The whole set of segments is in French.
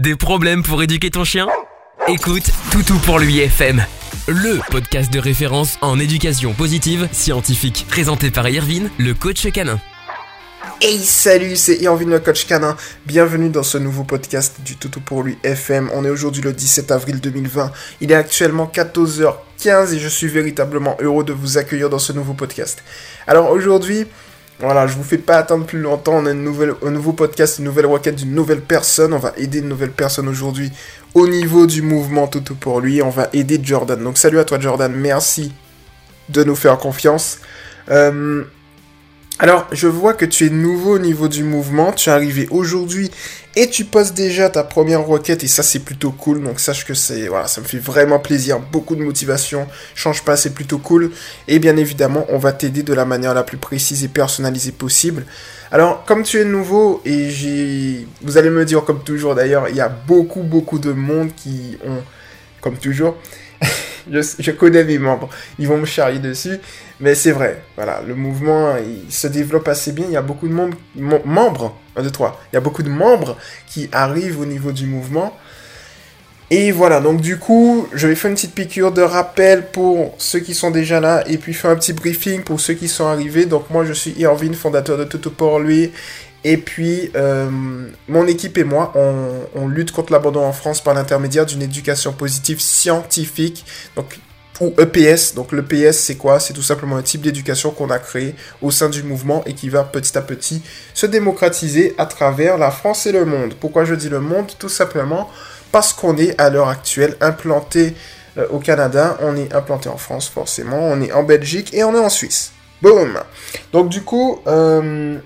Des problèmes pour éduquer ton chien? Écoute Toutou pour lui FM, le podcast de référence en éducation positive scientifique, présenté par Irvine, le coach canin. Hey salut, c'est Irvine le coach canin. Bienvenue dans ce nouveau podcast du Toutou pour lui FM. On est aujourd'hui le 17 avril 2020. Il est actuellement 14h15 et je suis véritablement heureux de vous accueillir dans ce nouveau podcast. Alors aujourd'hui, voilà, je vous fais pas attendre plus longtemps. On a un nouveau podcast, une nouvelle requête d'une nouvelle personne. On va aider une nouvelle personne aujourd'hui au niveau du mouvement Toutou pour lui. On va aider Jordan. Donc salut à toi Jordan, merci de nous faire confiance. Euh, alors, je vois que tu es nouveau au niveau du mouvement, tu es arrivé aujourd'hui et tu poses déjà ta première requête et ça c'est plutôt cool. Donc sache que c'est voilà, ça me fait vraiment plaisir, beaucoup de motivation. Change pas, c'est plutôt cool et bien évidemment, on va t'aider de la manière la plus précise et personnalisée possible. Alors, comme tu es nouveau et j'ai vous allez me dire comme toujours d'ailleurs, il y a beaucoup beaucoup de monde qui ont comme toujours je, connais mes membres, ils vont me charrier dessus, mais c'est vrai, voilà, le mouvement, il se développe assez bien, il y a beaucoup de membres, il y a beaucoup de membres qui arrivent au niveau du mouvement, et voilà, donc du coup, je vais faire une petite piqûre de rappel pour ceux qui sont déjà là, et puis faire un petit briefing pour ceux qui sont arrivés, donc moi je suis Irvine, fondateur de Toto pour lui, et puis, euh, mon équipe et moi, on, lutte contre l'abandon en France par l'intermédiaire d'une éducation positive scientifique, donc ou EPS. Donc l'EPS, c'est quoi? C'est tout simplement un type d'éducation qu'on a créé au sein du mouvement et qui va petit à petit se démocratiser à travers la France et le monde. Pourquoi je dis le monde? Tout simplement parce qu'on est à l'heure actuelle implanté euh, au Canada, on est implanté en France forcément, on est en Belgique et on est en Suisse. Boom Donc du coup, euh,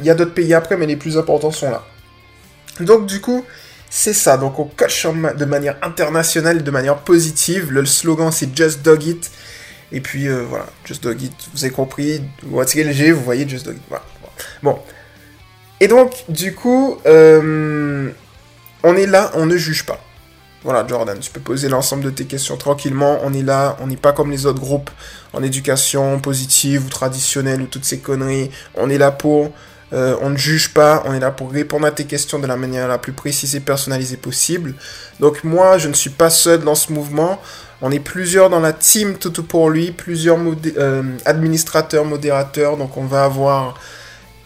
il y a d'autres pays après, mais les plus importants sont là. Donc du coup, c'est ça. Donc on coach de manière internationale, de manière positive. Le slogan c'est Just Dog It. Et puis euh, voilà, Just Dog It. Vous avez compris. Vous retirez le G, vous voyez Just Dog It. Voilà. Bon. Et donc, du coup, euh, on est là, on ne juge pas. Voilà, Jordan, tu peux poser l'ensemble de tes questions tranquillement. On est là, on n'est pas comme les autres groupes en éducation positive ou traditionnelle ou toutes ces conneries. On est là pour euh, on ne juge pas, on est là pour répondre à tes questions de la manière la plus précise et personnalisée possible. Donc moi, je ne suis pas seul dans ce mouvement. On est plusieurs dans la team tout pour lui, plusieurs euh, administrateurs, modérateurs. Donc on va avoir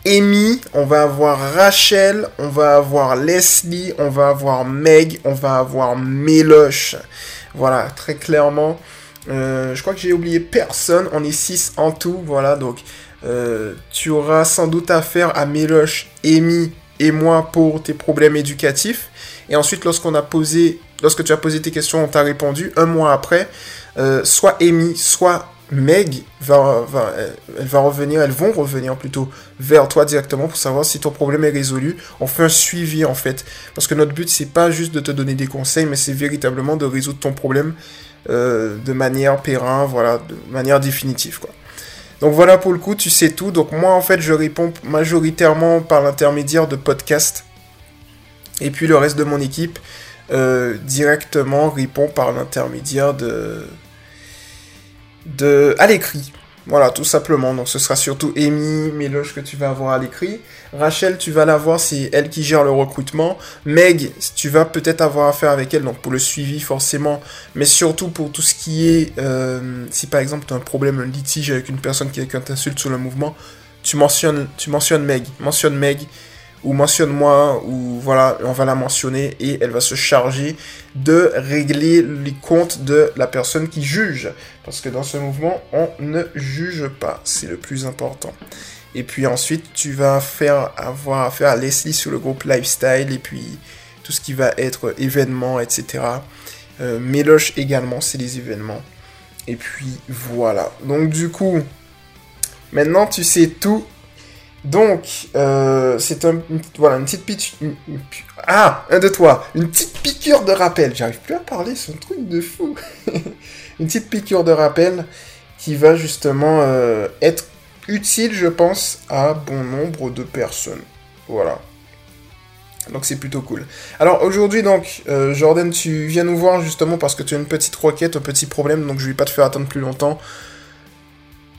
Amy, on va avoir Rachel, on va avoir Leslie, on va avoir Meg, on va avoir Méloche. Voilà, très clairement. Euh, je crois que j'ai oublié personne. On est 6 en tout. Voilà, donc euh, tu auras sans doute affaire à Méloche, Amy et moi pour tes problèmes éducatifs. Et ensuite, lorsqu'on a posé, lorsque tu as posé tes questions, on t'a répondu. Un mois après, euh, soit Amy, soit Meg va, va, elle va revenir, elles vont revenir plutôt vers toi directement pour savoir si ton problème est résolu. On fait un suivi en fait, parce que notre but c'est pas juste de te donner des conseils, mais c'est véritablement de résoudre ton problème euh, de manière périn, voilà, de manière définitive. Donc voilà pour le coup, tu sais tout. Donc moi en fait je réponds majoritairement par l'intermédiaire de podcasts. Et puis le reste de mon équipe euh, directement répond par l'intermédiaire de... de... à l'écrit. Voilà, tout simplement. Donc ce sera surtout Amy, Méloche que tu vas avoir à l'écrit. Rachel, tu vas la voir, c'est elle qui gère le recrutement. Meg, tu vas peut-être avoir affaire avec elle, donc pour le suivi forcément, mais surtout pour tout ce qui est, euh, si par exemple tu as un problème, un litige avec une personne qui, t'insulte sur le mouvement, tu mentionnes, tu mentionnes Meg, mentionne Meg, ou mentionne-moi, ou voilà, on va la mentionner et elle va se charger de régler les comptes de la personne qui juge. Parce que dans ce mouvement, on ne juge pas, c'est le plus important. Et puis ensuite, tu vas faire avoir affaire à Leslie sur le groupe Lifestyle et puis tout ce qui va être événements, etc. Euh, également, c'est les événements. Et puis voilà. Donc du coup, maintenant tu sais tout donc, euh, c'est un, voilà, une petite piqûre. Ah, un de toi, une petite piqûre de rappel. J'arrive plus à parler, c'est un truc de fou. une petite piqûre de rappel qui va justement euh, être utile, je pense, à bon nombre de personnes. Voilà. Donc c'est plutôt cool. Alors aujourd'hui donc, euh, Jordan, tu viens nous voir justement parce que tu as une petite requête, un petit problème, donc je vais pas te faire attendre plus longtemps.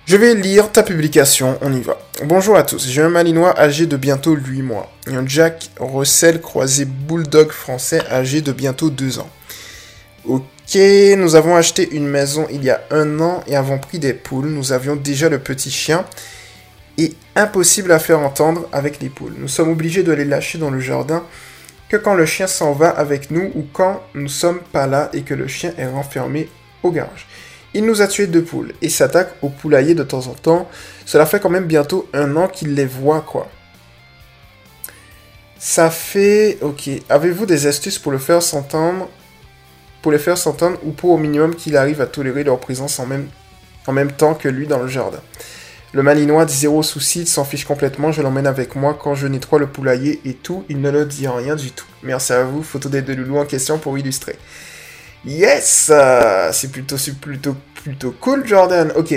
Je vais lire ta publication, on y va. Bonjour à tous, j'ai un malinois âgé de bientôt 8 mois et un Jack Russell croisé bulldog français âgé de bientôt 2 ans. Ok, nous avons acheté une maison il y a un an et avons pris des poules. Nous avions déjà le petit chien et impossible à faire entendre avec les poules. Nous sommes obligés de les lâcher dans le jardin que quand le chien s'en va avec nous ou quand nous sommes pas là et que le chien est renfermé au garage. Il nous a tué deux poules et s'attaque au poulailler de temps en temps. Cela fait quand même bientôt un an qu'il les voit, quoi. Ça fait... Ok. Avez-vous des astuces pour le faire s'entendre Pour les faire s'entendre ou pour au minimum qu'il arrive à tolérer leur présence en même, en même temps que lui dans le jardin? Le malinois zéro souci, s'en fiche complètement, je l'emmène avec moi quand je nettoie le poulailler et tout, il ne le dit rien du tout. Merci à vous, photo des deux loulous en question pour illustrer. Yes C'est plutôt, plutôt, plutôt cool, Jordan. Ok,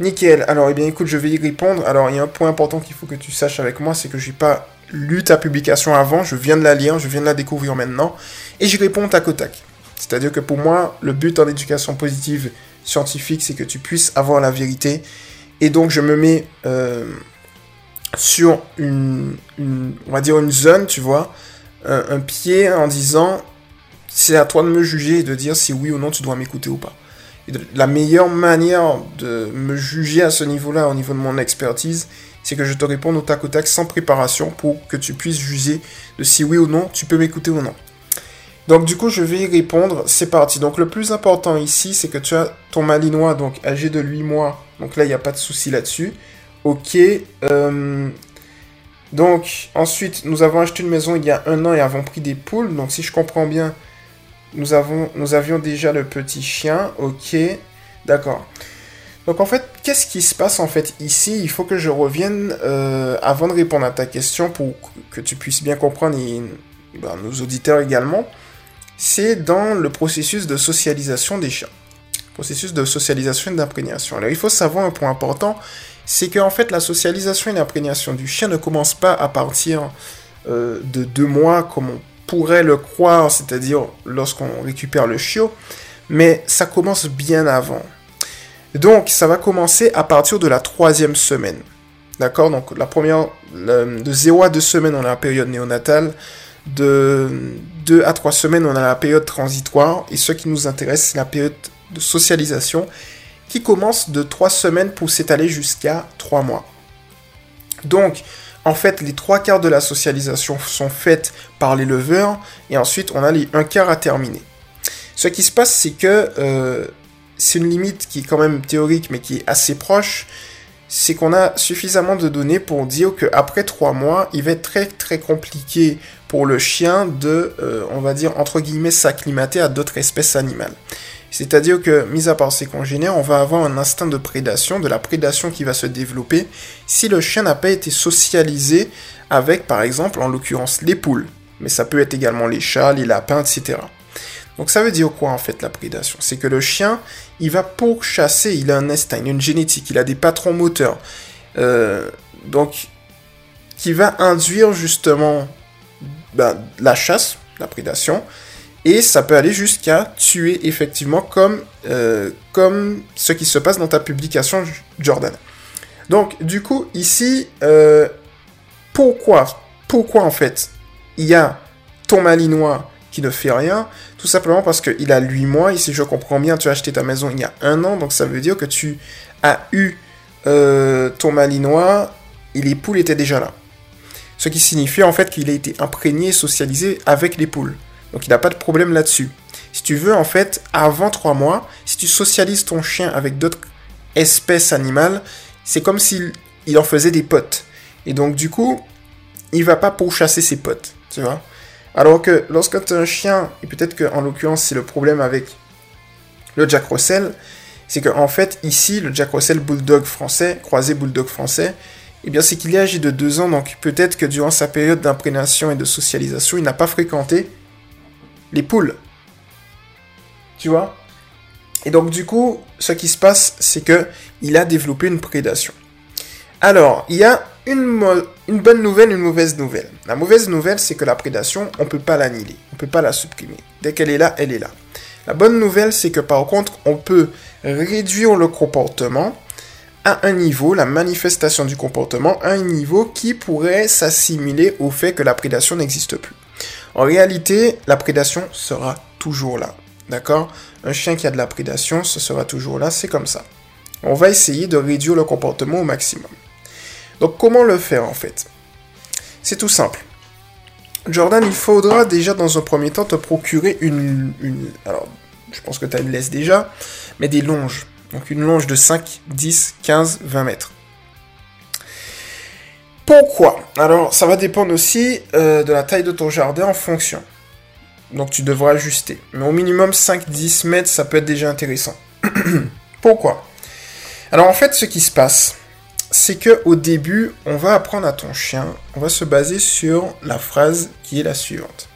nickel. Alors, eh bien, écoute, je vais y répondre. Alors, il y a un point important qu'il faut que tu saches avec moi, c'est que j'ai pas lu ta publication avant. Je viens de la lire, je viens de la découvrir maintenant. Et j'y réponds tac au tac. C'est-à-dire que pour moi, le but en éducation positive scientifique, c'est que tu puisses avoir la vérité. Et donc, je me mets euh, sur une, on va dire une zone, tu vois, un pied en disant c'est à toi de me juger et de dire si oui ou non tu dois m'écouter ou pas. la meilleure manière de me juger à ce niveau-là, au niveau de mon expertise, c'est que je te réponde au tac au tac sans préparation pour que tu puisses juger de si oui ou non tu peux m'écouter ou non. Donc du coup, je vais y répondre. C'est parti. Donc le plus important ici, c'est que tu as ton malinois, donc âgé de 8 mois. Donc là, il n'y a pas de souci là-dessus. Ok. Euh, donc ensuite, nous avons acheté une maison il y a un an et avons pris des poules. Donc si je comprends bien, nous, avons, nous avions déjà le petit chien. Ok, d'accord. Donc en fait, qu'est-ce qui se passe en fait ici? Il faut que je revienne euh, avant de répondre à ta question pour que tu puisses bien comprendre et ben, nos auditeurs également. C'est dans le processus de socialisation des chiens. Processus de socialisation et d'imprégnation. Alors il faut savoir un point important, c'est qu'en fait la socialisation et l'imprégnation du chien ne commence pas à partir euh, de deux mois comme on pourrait le croire, c'est-à-dire lorsqu'on récupère le chiot, mais ça commence bien avant. Donc, ça va commencer à partir de la troisième semaine. D'accord? Donc, la première, de 0 à 2 semaines, on a la période néonatale. De 2 à 3 semaines, on a la période transitoire. Et ce qui nous intéresse, c'est la période de socialisation qui commence de 3 semaines pour s'étaler jusqu'à 3 mois. Donc, en fait, les trois quarts de la socialisation sont faites par l'éleveur et ensuite on a les un quart à terminer. Ce qui se passe, c'est que euh, c'est une limite qui est quand même théorique mais qui est assez proche. C'est qu'on a suffisamment de données pour dire qu'après trois mois, il va être très très compliqué pour le chien de, euh, on va dire, entre guillemets, s'acclimater à d'autres espèces animales. C'est-à-dire que, mis à part ses congénères, on va avoir un instinct de prédation, de la prédation qui va se développer si le chien n'a pas été socialisé avec, par exemple, en l'occurrence, les poules. Mais ça peut être également les chats, les lapins, etc. Donc ça veut dire quoi en fait la prédation? C'est que le chien, il va pour chasser, il a un instinct, il a une génétique, il a des patrons moteurs. Euh, donc, qui va induire justement ben, la chasse, la prédation, et ça peut aller jusqu'à tuer effectivement comme, euh, ce qui se passe dans ta publication Jordan. Donc du coup ici, euh, pourquoi Pourquoi en fait il y a ton malinois qui ne fait rien? Tout simplement parce qu'il a 8 mois, et si je comprends bien, tu as acheté ta maison il y a un an, donc ça veut dire que tu as eu euh, ton malinois et les poules étaient déjà là. Ce qui signifie en fait qu'il a été imprégné, socialisé avec les poules. Donc il n'a pas de problème là-dessus. Si tu veux, en fait, avant trois mois, si tu socialises ton chien avec d'autres espèces animales, c'est comme s'il il en faisait des potes. Et donc du coup, il va pas pourchasser ses potes, tu vois. Alors que lorsque tu as un chien, et peut-être qu'en l'occurrence c'est le problème avec le Jack Russell, c'est qu'en en fait ici, le Jack Russell Bulldog français, croisé Bulldog français, eh bien c'est qu'il est âgé de deux ans, donc peut-être que durant sa période d'imprégnation et de socialisation, il n'a pas fréquenté les poules. Tu vois? Et donc du coup, ce qui se passe, c'est que il a développé une prédation. Alors, il y a une, une, bonne nouvelle, une mauvaise nouvelle. La mauvaise nouvelle, c'est que la prédation, on ne peut pas l'annihiler, on ne peut pas la supprimer. Dès qu'elle est là, elle est là. La bonne nouvelle, c'est que par contre, on peut réduire le comportement à un niveau, la manifestation du comportement à un niveau qui pourrait s'assimiler au fait que la prédation n'existe plus. En réalité, la prédation sera toujours là. D'accord? Un chien qui a de la prédation, ce sera toujours là, c'est comme ça. On va essayer de réduire le comportement au maximum. Donc comment le faire en fait? C'est tout simple. Jordan, il faudra déjà dans un premier temps te procurer une... alors, je pense que tu as une laisse déjà, mais des longes. Donc une longe de 5, 10, 15, 20 mètres. Pourquoi Alors ça va dépendre aussi euh, de la taille de ton jardin en fonction. Donc tu devras ajuster. Mais au minimum 5-10 mètres, ça peut être déjà intéressant. Pourquoi Alors en fait, ce qui se passe, c'est que au début, on va apprendre à ton chien, on va se baser sur la phrase qui est la suivante.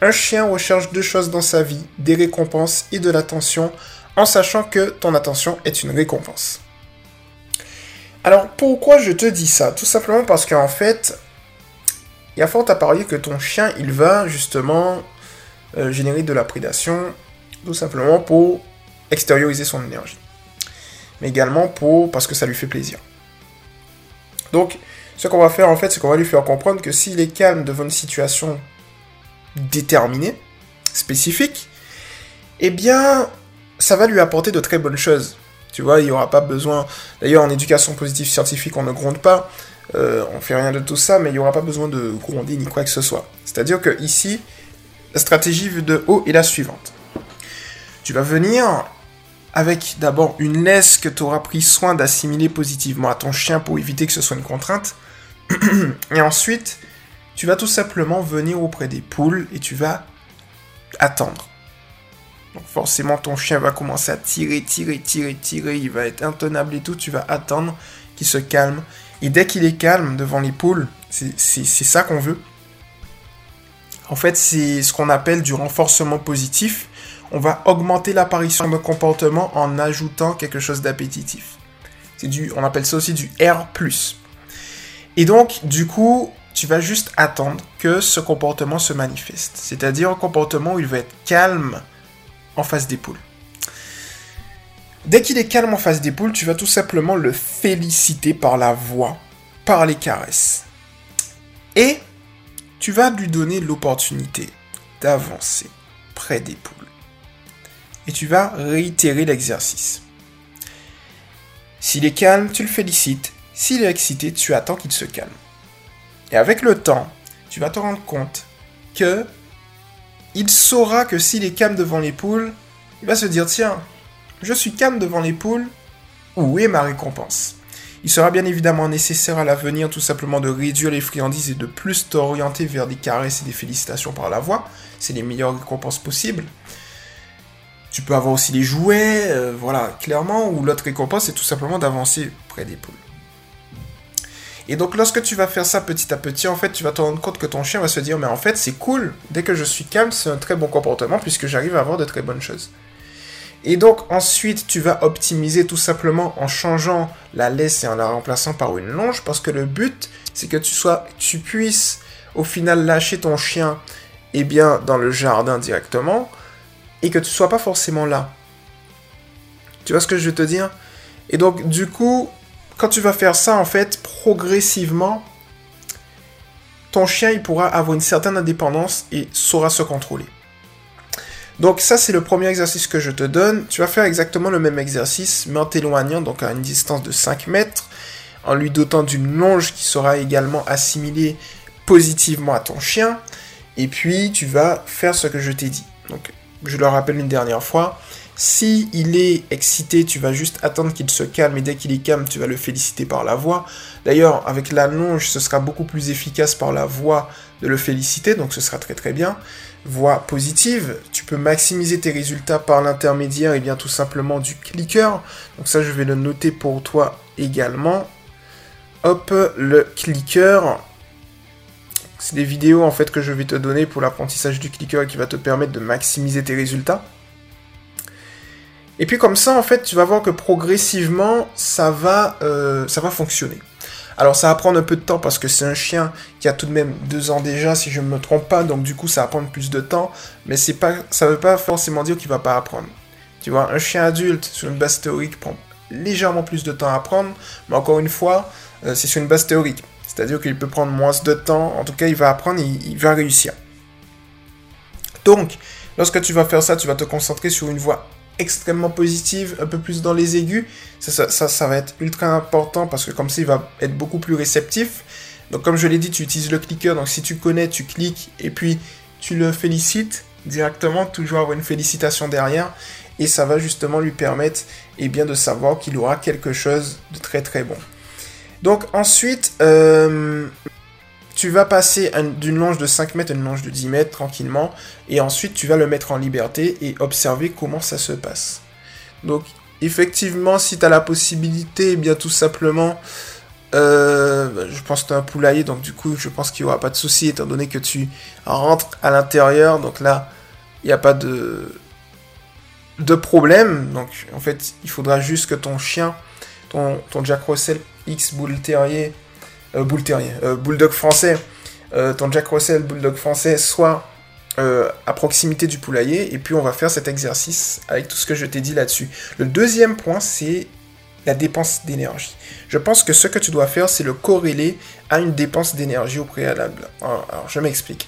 Un chien recherche deux choses dans sa vie, des récompenses et de l'attention, en sachant que ton attention est une récompense. Alors pourquoi je te dis ça? Tout simplement parce qu'en fait, il y a fort à parier que ton chien, il va justement euh, générer de la prédation, tout simplement pour extérioriser son énergie. Mais également pour parce que ça lui fait plaisir. Donc, ce qu'on va faire en fait, c'est qu'on va lui faire comprendre que s'il est calme devant une situation déterminée, spécifique, eh bien, ça va lui apporter de très bonnes choses. Tu vois, il n'y aura pas besoin. D'ailleurs, en éducation positive scientifique, on ne gronde pas. Euh, on fait rien de tout ça, mais il n'y aura pas besoin de gronder ni quoi que ce soit. C'est-à-dire que ici, la stratégie vue de haut est la suivante. Tu vas venir avec d'abord une laisse que tu auras pris soin d'assimiler positivement à ton chien pour éviter que ce soit une contrainte. et ensuite, tu vas tout simplement venir auprès des poules et tu vas attendre. Donc forcément, ton chien va commencer à tirer, tirer, tirer, tirer. Il va être intenable et tout. Tu vas attendre qu'il se calme. Et dès qu'il est calme devant les poules, c'est ça qu'on veut. En fait, c'est ce qu'on appelle du renforcement positif. On va augmenter l'apparition de comportement en ajoutant quelque chose d'appétitif. C'est on appelle ça aussi du R+. Et donc, du coup, tu vas juste attendre que ce comportement se manifeste. C'est-à-dire un comportement où il va être calme en face des poules. Dès qu'il est calme en face des poules, tu vas tout simplement le féliciter par la voix, par les caresses. Et tu vas lui donner l'opportunité d'avancer près des poules. Et tu vas réitérer l'exercice. S'il est calme, tu le félicites. S'il est excité, tu attends qu'il se calme. Et avec le temps, tu vas te rendre compte que il saura que s'il est calme devant les poules, il va se dire tiens, je suis calme devant les poules, où est ma récompense? Il sera bien évidemment nécessaire à l'avenir tout simplement de réduire les friandises et de plus t'orienter vers des caresses et des félicitations par la voix. C'est les meilleures récompenses possibles. Tu peux avoir aussi les jouets, euh, voilà, clairement, ou l'autre récompense c'est tout simplement d'avancer près des poules. Et donc lorsque tu vas faire ça petit à petit, en fait, tu vas te rendre compte que ton chien va se dire, mais en fait, c'est cool, dès que je suis calme, c'est un très bon comportement puisque j'arrive à avoir de très bonnes choses. Et donc ensuite, tu vas optimiser tout simplement en changeant la laisse et en la remplaçant par une longe parce que le but, c'est que tu sois, tu puisses au final lâcher ton chien eh bien, dans le jardin directement et que tu sois pas forcément là. Tu vois ce que je veux te dire? Et donc du coup, quand tu vas faire ça en fait progressivement, ton chien il pourra avoir une certaine indépendance et saura se contrôler. Donc ça c'est le premier exercice que je te donne. Tu vas faire exactement le même exercice, mais en t'éloignant, donc à une distance de 5 mètres, en lui dotant d'une longe qui sera également assimilée positivement à ton chien. Et puis tu vas faire ce que je t'ai dit. Donc je le rappelle une dernière fois. Si il est excité, tu vas juste attendre qu'il se calme et dès qu'il est calme, tu vas le féliciter par la voix. D'ailleurs, avec la longe, ce sera beaucoup plus efficace par la voix de le féliciter, donc ce sera très très bien voie positive. Tu peux maximiser tes résultats par l'intermédiaire et bien tout simplement du clicker. Donc ça je vais le noter pour toi également. Hop, le clicker. C'est des vidéos en fait que je vais te donner pour l'apprentissage du clicker qui va te permettre de maximiser tes résultats. Et puis comme ça en fait tu vas voir que progressivement ça va, euh, ça va fonctionner. Alors ça va prendre un peu de temps parce que c'est un chien qui a tout de même deux ans déjà, si je ne me trompe pas, donc du coup ça va prendre plus de temps, mais pas, ça ne veut pas forcément dire qu'il va pas apprendre. Tu vois, un chien adulte sur une base théorique prend légèrement plus de temps à apprendre, mais encore une fois, euh, c'est sur une base théorique. C'est-à-dire qu'il peut prendre moins de temps, en tout cas il va apprendre, il, il va réussir. Donc, lorsque tu vas faire ça, tu vas te concentrer sur une voix extrêmement positive, un peu plus dans les aigus. Ça, ça, ça, va être ultra important parce que comme ça, il va être beaucoup plus réceptif. Donc comme je l'ai dit, tu utilises le clicker. Donc si tu connais, tu cliques et puis tu le félicites directement, toujours avoir une félicitation derrière. Et ça va justement lui permettre et eh bien, de savoir qu'il aura quelque chose de très très bon. Donc ensuite, euh, tu vas passer d'une longe de 5 mètres à une longe de 10 mètres tranquillement, et ensuite tu vas le mettre en liberté et observer comment ça se passe. Donc effectivement, si tu as la possibilité, eh bien tout simplement, euh, je pense que tu as un poulailler, donc du coup je pense qu'il n'y aura pas de souci étant donné que tu rentres à l'intérieur, donc là il n'y a pas de, problème. Donc en fait il faudra juste que ton chien, ton, ton Jack Russell X Bull Terrier, euh, euh, Bulldog français, euh, ton Jack Russell Bulldog français soit à proximité du poulailler, et puis on va faire cet exercice avec tout ce que je t'ai dit là-dessus. Le deuxième point, c'est la dépense d'énergie. Je pense que ce que tu dois faire, c'est le corréler à une dépense d'énergie au préalable. Alors, je m'explique.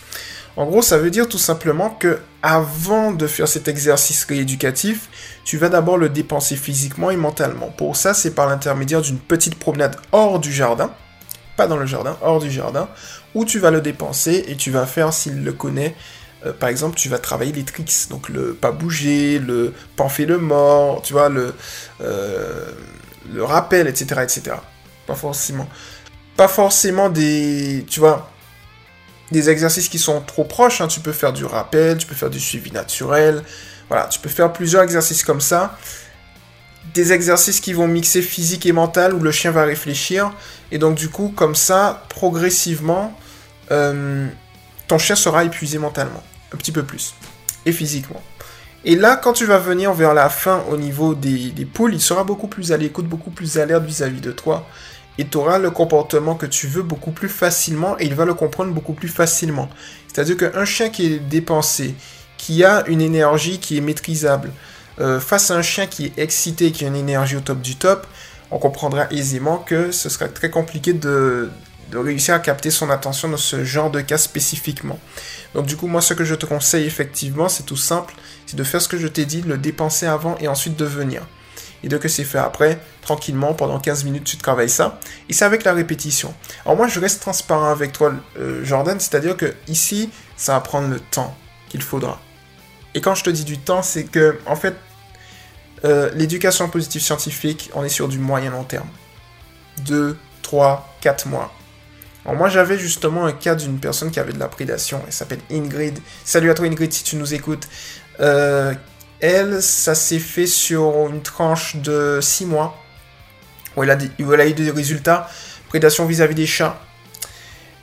En gros, ça veut dire tout simplement que avant de faire cet exercice rééducatif, tu vas d'abord le dépenser physiquement et mentalement. Pour ça, c'est par l'intermédiaire d'une petite promenade hors du jardin, dans le jardin, hors du jardin, où tu vas le dépenser et tu vas faire, s'il le connaît, euh, par exemple, tu vas travailler les tricks, donc le pas bouger, le panfer le mort, tu vois, le, euh, le rappel, etc., etc. Pas forcément, pas forcément des, tu vois, des exercices qui sont trop proches. Hein. Tu peux faire du rappel, tu peux faire du suivi naturel, voilà, tu peux faire plusieurs exercices comme ça des exercices qui vont mixer physique et mental où le chien va réfléchir. Et donc du coup, comme ça, progressivement, euh, ton chien sera épuisé mentalement. Un petit peu plus. Et physiquement. Et là, quand tu vas venir vers la fin au niveau des, poules, il sera beaucoup plus à l'écoute, beaucoup plus alerte vis-à-vis de toi. Et tu auras le comportement que tu veux beaucoup plus facilement et il va le comprendre beaucoup plus facilement. C'est-à-dire qu'un chien qui est dépensé, qui a une énergie qui est maîtrisable, euh, face à un chien qui est excité, qui a une énergie au top du top, on comprendra aisément que ce sera très compliqué de, réussir à capter son attention dans ce genre de cas spécifiquement. Donc du coup, moi, ce que je te conseille effectivement, c'est tout simple, c'est de faire ce que je t'ai dit, le dépenser avant et ensuite de venir. Et de que c'est fait après, tranquillement, pendant 15 minutes, tu travailles ça. Et c'est avec la répétition. Alors moi, je reste transparent avec toi, euh, Jordan, c'est-à-dire que ici, ça va prendre le temps qu'il faudra. Et quand je te dis du temps, c'est que, en fait, euh, l'éducation positive scientifique, on est sur du moyen long terme. 2, 3, 4 mois. Alors moi j'avais justement un cas d'une personne qui avait de la prédation, elle s'appelle Ingrid. Salut à toi Ingrid si tu nous écoutes. Euh, elle, ça s'est fait sur une tranche de 6 mois, où elle a, eu des résultats. Prédation vis-à-vis -vis des chats.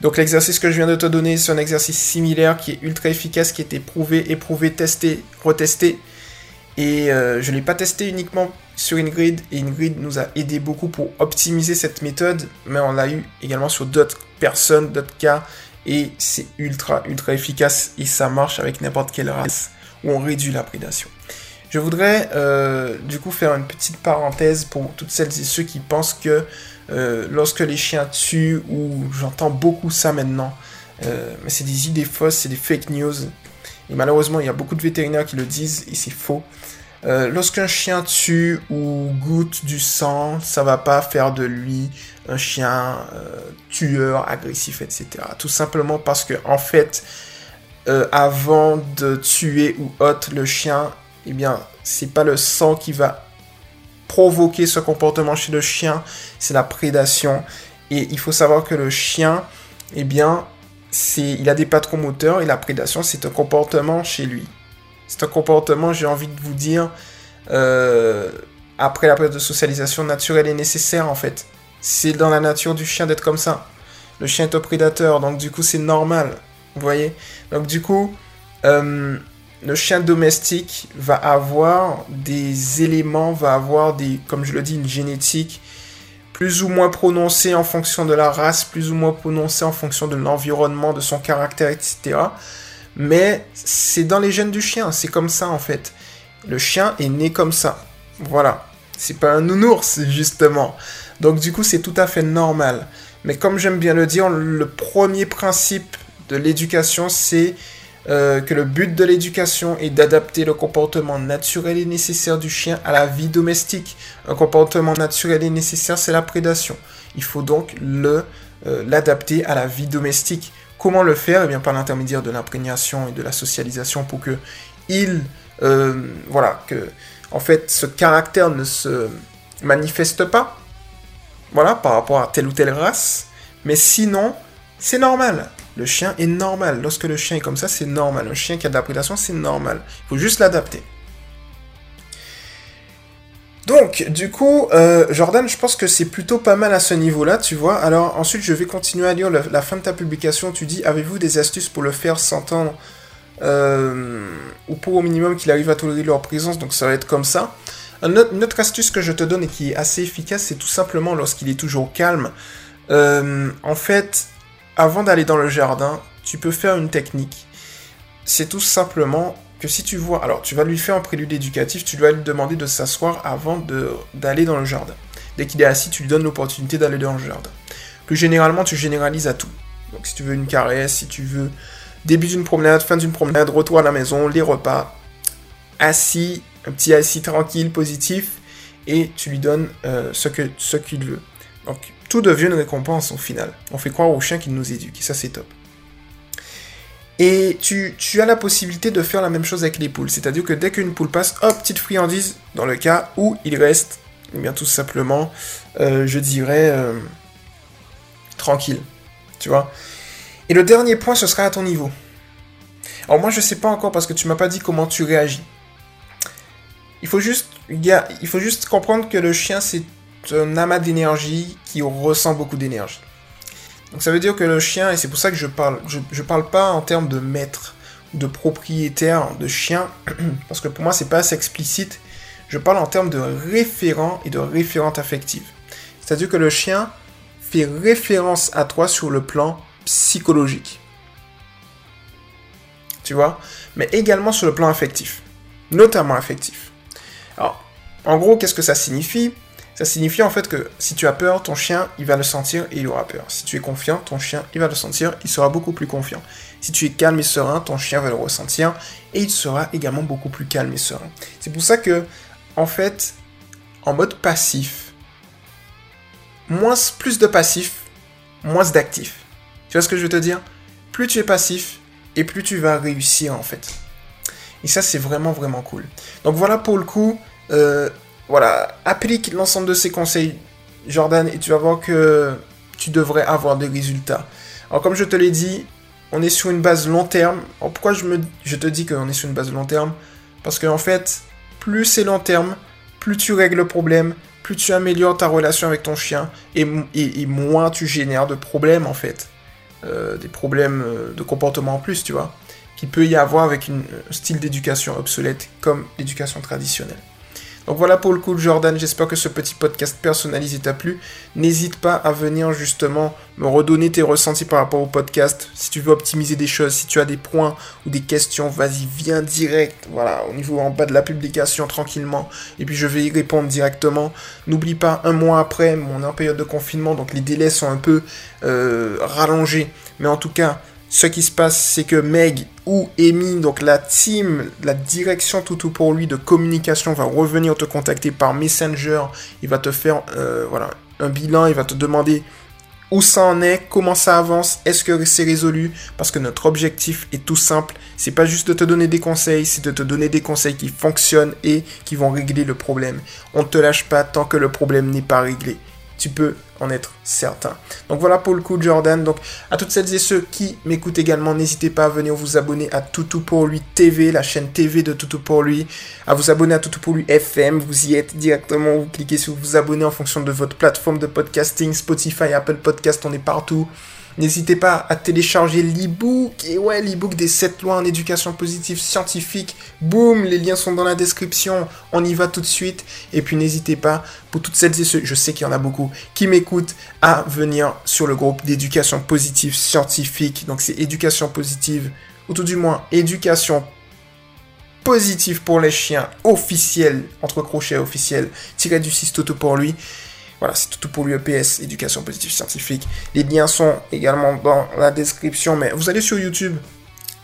Donc l'exercice que je viens de te donner, c'est un exercice similaire qui est ultra efficace, qui a été prouvé, éprouvé, testé, retesté. Et euh, je ne l'ai pas testé uniquement sur Ingrid, et Ingrid nous a aidé beaucoup pour optimiser cette méthode, mais on l'a eu également sur d'autres personnes, d'autres cas, et c'est ultra, ultra efficace, et ça marche avec n'importe quelle race où on réduit la prédation. Je voudrais euh, du coup faire une petite parenthèse pour toutes celles et ceux qui pensent que euh, lorsque les chiens tuent, ou j'entends beaucoup ça maintenant, mais c'est des idées fausses, c'est des fake news, et malheureusement, il y a beaucoup de vétérinaires qui le disent et c'est faux. Euh, lorsqu'un chien tue ou goûte du sang, ça va pas faire de lui un chien euh, tueur, agressif, etc. Tout simplement parce que en fait, euh, avant de tuer ou autre le chien, eh bien, c'est pas le sang qui va provoquer ce comportement chez le chien, c'est la prédation. Et il faut savoir que le chien, eh bien, il a des patrons moteurs et la prédation, c'est un comportement chez lui. C'est un comportement, j'ai envie de vous dire, euh, après la période de socialisation naturelle et nécessaire en fait. C'est dans la nature du chien d'être comme ça. Le chien est un prédateur, donc du coup c'est normal. Vous voyez Donc du coup, euh, le chien domestique va avoir des éléments, va avoir des, comme je le dis, une génétique plus ou moins prononcé en fonction de la race, plus ou moins prononcé en fonction de l'environnement, de son caractère, etc. Mais c'est dans les gènes du chien, c'est comme ça en fait. Le chien est né comme ça. Voilà. C'est pas un nounours, justement. Donc du coup, c'est tout à fait normal. Mais comme j'aime bien le dire, le premier principe de l'éducation, c'est euh, que le but de l'éducation est d'adapter le comportement naturel et nécessaire du chien à la vie domestique. Un comportement naturel et nécessaire, c'est la prédation. Il faut donc euh, l'adapter à la vie domestique. Comment le faire? Eh bien, par l'intermédiaire de l'imprégnation et de la socialisation pour que il, euh, voilà, que en fait, ce caractère ne se manifeste pas, voilà, par rapport à telle ou telle race. Mais sinon, c'est normal. Le chien est normal. Lorsque le chien est comme ça, c'est normal. Un chien qui a de la prédation, c'est normal. Il faut juste l'adapter. Donc, du coup, euh, Jordan, je pense que c'est plutôt pas mal à ce niveau-là, tu vois. Alors, ensuite, je vais continuer à lire la fin de ta publication. Tu dis, avez-vous des astuces pour le faire s'entendre euh, ou pour au minimum qu'il arrive à tolérer leur présence, donc ça va être comme ça. Une autre, astuce que je te donne et qui est assez efficace, c'est tout simplement lorsqu'il est toujours calme. Euh, en fait, avant d'aller dans le jardin, tu peux faire une technique. C'est tout simplement que si tu vois, alors tu vas lui faire un prélude éducatif, tu dois lui demander de s'asseoir avant d'aller dans le jardin. Dès qu'il est assis, tu lui donnes l'opportunité d'aller dans le jardin. Plus généralement, tu généralises à tout. Donc si tu veux une caresse, si tu veux début d'une promenade, fin d'une promenade, retour à la maison, les repas, assis, un petit assis tranquille, positif, et tu lui donnes euh, ce qu'il veut. Tout devient une récompense au final. On fait croire au chien qu'il nous éduque, et ça c'est top. Et tu, as la possibilité de faire la même chose avec les poules. C'est-à-dire que dès qu'une poule passe, hop, petite friandise, dans le cas où il reste, eh bien tout simplement, euh, je dirais, euh, tranquille. Tu vois? Et le dernier point, ce sera à ton niveau. Alors moi, je sais pas encore parce que tu m'as pas dit comment tu réagis. Il faut juste comprendre que le chien, c'est un amas d'énergie qui ressent beaucoup d'énergie. Donc ça veut dire que le chien, et c'est pour ça que je parle, je, je parle pas en termes de maître, de propriétaire, de chien, parce que pour moi c'est pas assez explicite. Je parle en termes de référent et de référente affective. C'est-à-dire que le chien fait référence à toi sur le plan psychologique. Tu vois? Mais également sur le plan affectif. Notamment affectif. Alors, en gros, qu'est-ce que ça signifie? Ça signifie en fait que si tu as peur, ton chien, il va le sentir et il aura peur. Si tu es confiant, ton chien, il va le sentir, il sera beaucoup plus confiant. Si tu es calme et serein, ton chien va le ressentir et il sera également beaucoup plus calme et serein. C'est pour ça que, en fait, en mode passif, moins, plus de passif, moins d'actif. Tu vois ce que je veux te dire? Plus tu es passif et plus tu vas réussir en fait. Et ça, c'est vraiment, vraiment cool. Donc voilà pour le coup. Euh, voilà, applique l'ensemble de ces conseils, Jordan, et tu vas voir que tu devrais avoir des résultats. Alors comme je te l'ai dit, on est sur une base long terme. Alors pourquoi je, te dis qu'on est sur une base long terme? Parce qu'en fait, plus c'est long terme, plus tu règles le problème, plus tu améliores ta relation avec ton chien, et, moins tu génères de problèmes en fait. Euh, des problèmes euh, de comportement en plus, tu vois. Qui peut y avoir avec un style d'éducation obsolète comme l'éducation traditionnelle. Donc voilà pour le coup Jordan, j'espère que ce petit podcast personnalisé t'a plu. N'hésite pas à venir justement me redonner tes ressentis par rapport au podcast. Si tu veux optimiser des choses, si tu as des points ou des questions, vas-y, viens direct. Voilà, au niveau en bas de la publication tranquillement. Et puis je vais y répondre directement. N'oublie pas, un mois après, on est en période de confinement, donc les délais sont un peu euh, rallongés. Mais en tout cas, ce qui se passe, c'est que Meg ou Amy, donc la team, la direction tout pour lui de communication va revenir te contacter par Messenger. Il va te faire euh, voilà, un bilan, il va te demander où ça en est, comment ça avance, est-ce que c'est résolu? Parce que notre objectif est tout simple, c'est pas juste de te donner des conseils, c'est de te donner des conseils qui fonctionnent et qui vont régler le problème. On ne te lâche pas tant que le problème n'est pas réglé tu peux en être certain. Donc voilà pour le coup Jordan. Donc à toutes celles et ceux qui m'écoutent également, n'hésitez pas à venir vous abonner à Toutou pour lui TV, la chaîne TV de Toutou pour lui, à vous abonner à Toutou pour lui FM, vous y êtes directement, vous cliquez sur vous abonner en fonction de votre plateforme de podcasting, Spotify, Apple Podcast, on est partout. N'hésitez pas à télécharger l'e-book. Et ouais, l'e-book des 7 lois en éducation positive scientifique. Boum, les liens sont dans la description. On y va tout de suite. Et puis n'hésitez pas, pour toutes celles et ceux, je sais qu'il y en a beaucoup, qui m'écoutent, à venir sur le groupe d'éducation positive scientifique. Donc c'est éducation positive, ou tout du moins éducation positive pour les chiens officiel, entre crochets officiel, tiré du 6 Toto pour lui. Voilà, c'est tout pour l'UEPS, éducation positive scientifique. Les liens sont également dans la description, mais vous allez sur YouTube,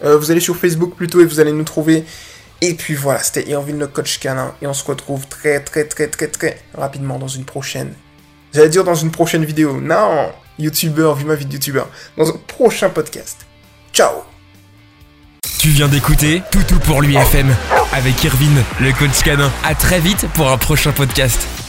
euh, vous allez sur Facebook plutôt et vous allez nous trouver. Et puis voilà, c'était Irvine le coach canin et on se retrouve très très très très très rapidement dans une prochaine. J'allais dire dans une prochaine vidéo. Non, YouTuber, vu ma vie de YouTuber. Dans un prochain podcast. Ciao Tu viens d'écouter Toutou pour l'UFM avec Irvine, le coach canin. À très vite pour un prochain podcast.